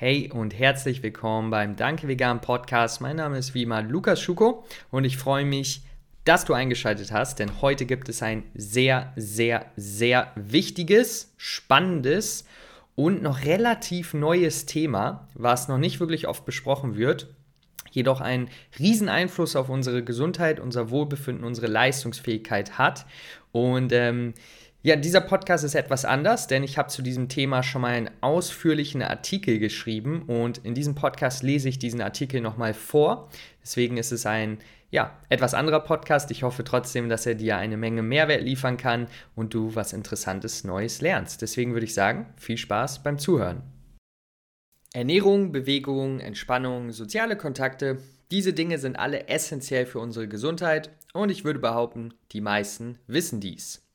Hey und herzlich willkommen beim Danke Vegan Podcast. Mein Name ist wie immer Lukas Schuko und ich freue mich, dass du eingeschaltet hast, denn heute gibt es ein sehr, sehr, sehr wichtiges, spannendes und noch relativ neues Thema, was noch nicht wirklich oft besprochen wird, jedoch einen riesen Einfluss auf unsere Gesundheit, unser Wohlbefinden, unsere Leistungsfähigkeit hat. Und ähm, ja, dieser Podcast ist etwas anders, denn ich habe zu diesem Thema schon mal einen ausführlichen Artikel geschrieben und in diesem Podcast lese ich diesen Artikel nochmal vor. Deswegen ist es ein ja, etwas anderer Podcast. Ich hoffe trotzdem, dass er dir eine Menge Mehrwert liefern kann und du was Interessantes Neues lernst. Deswegen würde ich sagen, viel Spaß beim Zuhören. Ernährung, Bewegung, Entspannung, soziale Kontakte, diese Dinge sind alle essentiell für unsere Gesundheit und ich würde behaupten, die meisten wissen dies.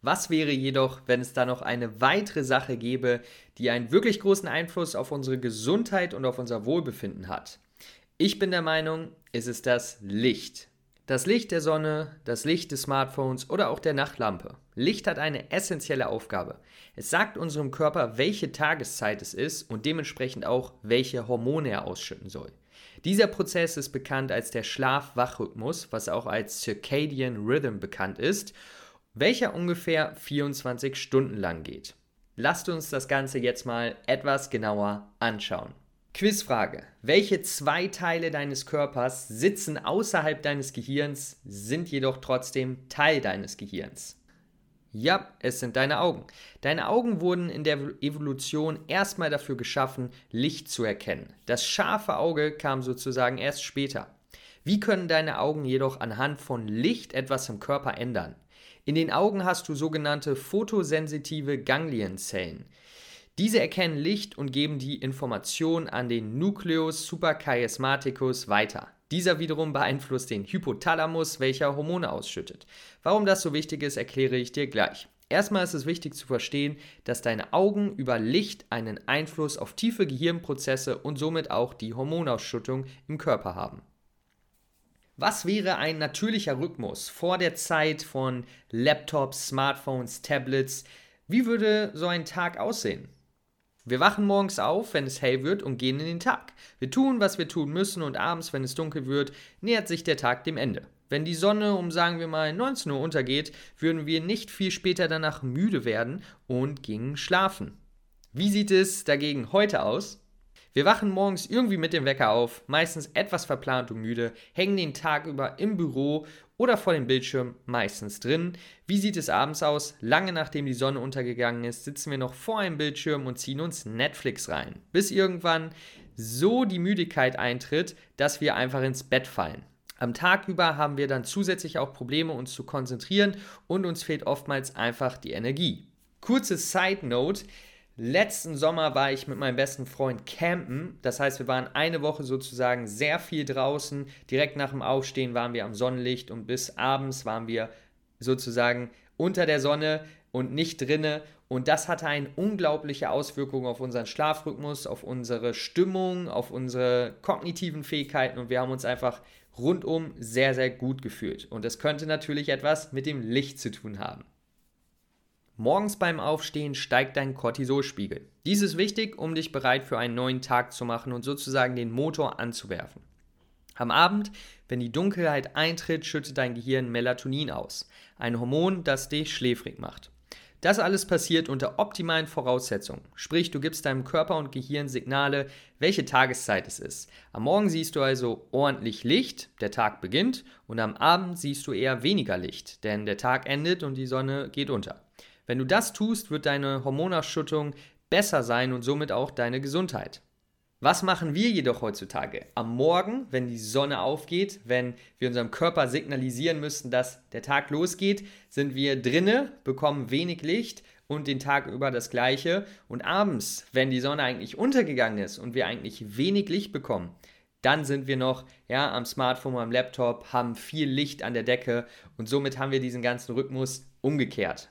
Was wäre jedoch, wenn es da noch eine weitere Sache gäbe, die einen wirklich großen Einfluss auf unsere Gesundheit und auf unser Wohlbefinden hat? Ich bin der Meinung, es ist das Licht. Das Licht der Sonne, das Licht des Smartphones oder auch der Nachtlampe. Licht hat eine essentielle Aufgabe. Es sagt unserem Körper, welche Tageszeit es ist und dementsprechend auch, welche Hormone er ausschütten soll. Dieser Prozess ist bekannt als der Schlaf-Wach-Rhythmus, was auch als Circadian Rhythm bekannt ist welcher ungefähr 24 Stunden lang geht. Lasst uns das Ganze jetzt mal etwas genauer anschauen. Quizfrage. Welche zwei Teile deines Körpers sitzen außerhalb deines Gehirns, sind jedoch trotzdem Teil deines Gehirns? Ja, es sind deine Augen. Deine Augen wurden in der Evolution erstmal dafür geschaffen, Licht zu erkennen. Das scharfe Auge kam sozusagen erst später. Wie können deine Augen jedoch anhand von Licht etwas im Körper ändern? In den Augen hast du sogenannte photosensitive Ganglienzellen. Diese erkennen Licht und geben die Information an den Nucleus suprachiasmaticus weiter. Dieser wiederum beeinflusst den Hypothalamus, welcher Hormone ausschüttet. Warum das so wichtig ist, erkläre ich dir gleich. Erstmal ist es wichtig zu verstehen, dass deine Augen über Licht einen Einfluss auf tiefe Gehirnprozesse und somit auch die Hormonausschüttung im Körper haben. Was wäre ein natürlicher Rhythmus vor der Zeit von Laptops, Smartphones, Tablets? Wie würde so ein Tag aussehen? Wir wachen morgens auf, wenn es hell wird und gehen in den Tag. Wir tun, was wir tun müssen und abends, wenn es dunkel wird, nähert sich der Tag dem Ende. Wenn die Sonne um sagen wir mal 19 Uhr untergeht, würden wir nicht viel später danach müde werden und gingen schlafen. Wie sieht es dagegen heute aus? Wir wachen morgens irgendwie mit dem Wecker auf, meistens etwas verplant und müde, hängen den Tag über im Büro oder vor dem Bildschirm, meistens drin. Wie sieht es abends aus? Lange nachdem die Sonne untergegangen ist, sitzen wir noch vor einem Bildschirm und ziehen uns Netflix rein. Bis irgendwann so die Müdigkeit eintritt, dass wir einfach ins Bett fallen. Am Tag über haben wir dann zusätzlich auch Probleme, uns zu konzentrieren und uns fehlt oftmals einfach die Energie. Kurze Side Note: Letzten Sommer war ich mit meinem besten Freund campen. Das heißt, wir waren eine Woche sozusagen sehr viel draußen. Direkt nach dem Aufstehen waren wir am Sonnenlicht und bis abends waren wir sozusagen unter der Sonne und nicht drinne. Und das hatte eine unglaubliche Auswirkung auf unseren Schlafrhythmus, auf unsere Stimmung, auf unsere kognitiven Fähigkeiten und wir haben uns einfach rundum sehr, sehr gut gefühlt. Und das könnte natürlich etwas mit dem Licht zu tun haben. Morgens beim Aufstehen steigt dein Cortisolspiegel. Dies ist wichtig, um dich bereit für einen neuen Tag zu machen und sozusagen den Motor anzuwerfen. Am Abend, wenn die Dunkelheit eintritt, schüttet dein Gehirn Melatonin aus, ein Hormon, das dich schläfrig macht. Das alles passiert unter optimalen Voraussetzungen, sprich du gibst deinem Körper und Gehirn Signale, welche Tageszeit es ist. Am Morgen siehst du also ordentlich Licht, der Tag beginnt, und am Abend siehst du eher weniger Licht, denn der Tag endet und die Sonne geht unter. Wenn du das tust, wird deine Hormonausschüttung besser sein und somit auch deine Gesundheit. Was machen wir jedoch heutzutage? Am Morgen, wenn die Sonne aufgeht, wenn wir unserem Körper signalisieren müssen, dass der Tag losgeht, sind wir drinne, bekommen wenig Licht und den Tag über das gleiche. Und abends, wenn die Sonne eigentlich untergegangen ist und wir eigentlich wenig Licht bekommen, dann sind wir noch ja, am Smartphone, am Laptop, haben viel Licht an der Decke und somit haben wir diesen ganzen Rhythmus umgekehrt.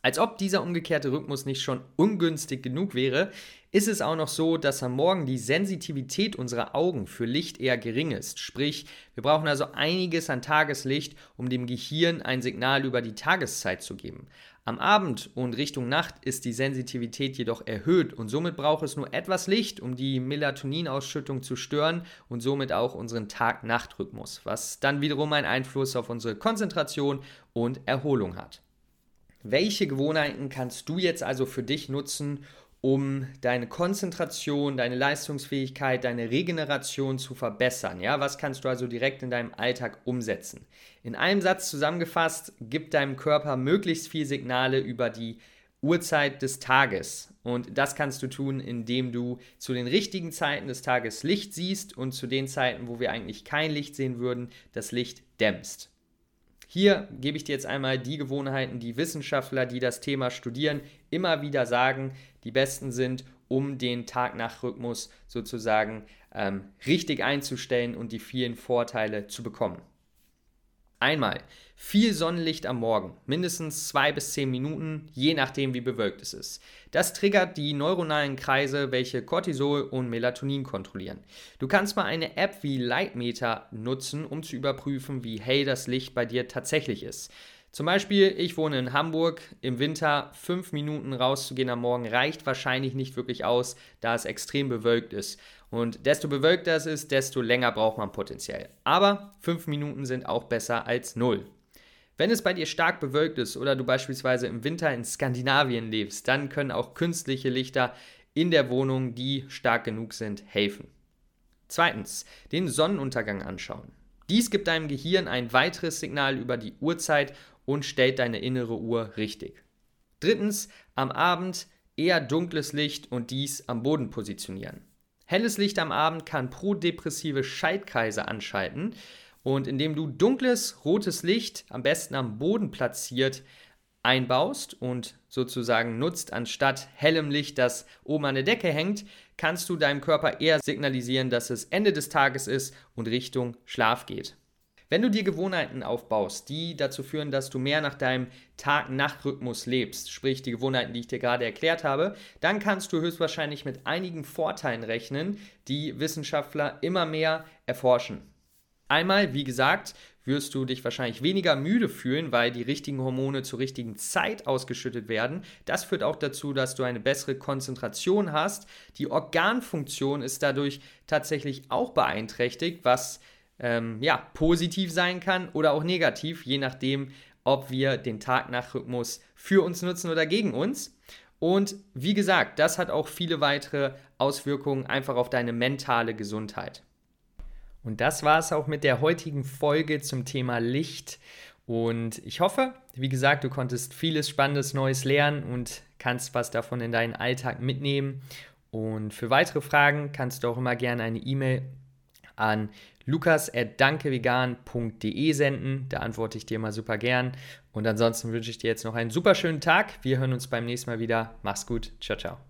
Als ob dieser umgekehrte Rhythmus nicht schon ungünstig genug wäre, ist es auch noch so, dass am Morgen die Sensitivität unserer Augen für Licht eher gering ist. Sprich, wir brauchen also einiges an Tageslicht, um dem Gehirn ein Signal über die Tageszeit zu geben. Am Abend und Richtung Nacht ist die Sensitivität jedoch erhöht und somit braucht es nur etwas Licht, um die Melatoninausschüttung zu stören und somit auch unseren Tag-Nacht-Rhythmus, was dann wiederum einen Einfluss auf unsere Konzentration und Erholung hat. Welche Gewohnheiten kannst du jetzt also für dich nutzen, um deine Konzentration, deine Leistungsfähigkeit, deine Regeneration zu verbessern. Ja, was kannst du also direkt in deinem Alltag umsetzen? In einem Satz zusammengefasst, gib deinem Körper möglichst viel Signale über die Uhrzeit des Tages. Und das kannst du tun, indem du zu den richtigen Zeiten des Tages Licht siehst und zu den Zeiten, wo wir eigentlich kein Licht sehen würden, das Licht dämmst. Hier gebe ich dir jetzt einmal die Gewohnheiten, die Wissenschaftler, die das Thema studieren, immer wieder sagen, die besten sind, um den Tag-Nacht-Rhythmus sozusagen ähm, richtig einzustellen und die vielen Vorteile zu bekommen. Einmal viel Sonnenlicht am Morgen, mindestens zwei bis zehn Minuten, je nachdem wie bewölkt es ist. Das triggert die neuronalen Kreise, welche Cortisol und Melatonin kontrollieren. Du kannst mal eine App wie Lightmeter nutzen, um zu überprüfen, wie hell das Licht bei dir tatsächlich ist. Zum Beispiel, ich wohne in Hamburg. Im Winter fünf Minuten rauszugehen am Morgen reicht wahrscheinlich nicht wirklich aus, da es extrem bewölkt ist. Und desto bewölkter es ist, desto länger braucht man potenziell. Aber fünf Minuten sind auch besser als null. Wenn es bei dir stark bewölkt ist oder du beispielsweise im Winter in Skandinavien lebst, dann können auch künstliche Lichter in der Wohnung, die stark genug sind, helfen. Zweitens, den Sonnenuntergang anschauen. Dies gibt deinem Gehirn ein weiteres Signal über die Uhrzeit und stellt deine innere Uhr richtig. Drittens, am Abend eher dunkles Licht und dies am Boden positionieren. Helles Licht am Abend kann prodepressive Schaltkreise anschalten und indem du dunkles, rotes Licht am besten am Boden platziert einbaust und sozusagen nutzt, anstatt hellem Licht, das oben an der Decke hängt, kannst du deinem Körper eher signalisieren, dass es Ende des Tages ist und Richtung Schlaf geht. Wenn du dir Gewohnheiten aufbaust, die dazu führen, dass du mehr nach deinem Tag-Nacht-Rhythmus lebst, sprich die Gewohnheiten, die ich dir gerade erklärt habe, dann kannst du höchstwahrscheinlich mit einigen Vorteilen rechnen, die Wissenschaftler immer mehr erforschen. Einmal, wie gesagt, wirst du dich wahrscheinlich weniger müde fühlen, weil die richtigen Hormone zur richtigen Zeit ausgeschüttet werden. Das führt auch dazu, dass du eine bessere Konzentration hast. Die Organfunktion ist dadurch tatsächlich auch beeinträchtigt, was ähm, ja, positiv sein kann oder auch negativ, je nachdem, ob wir den Tag-Nacht-Rhythmus für uns nutzen oder gegen uns. Und wie gesagt, das hat auch viele weitere Auswirkungen einfach auf deine mentale Gesundheit. Und das war es auch mit der heutigen Folge zum Thema Licht. Und ich hoffe, wie gesagt, du konntest vieles Spannendes Neues lernen und kannst was davon in deinen Alltag mitnehmen. Und für weitere Fragen kannst du auch immer gerne eine E-Mail an lukas.dankevegan.de senden. Da antworte ich dir mal super gern. Und ansonsten wünsche ich dir jetzt noch einen super schönen Tag. Wir hören uns beim nächsten Mal wieder. Mach's gut. Ciao, ciao.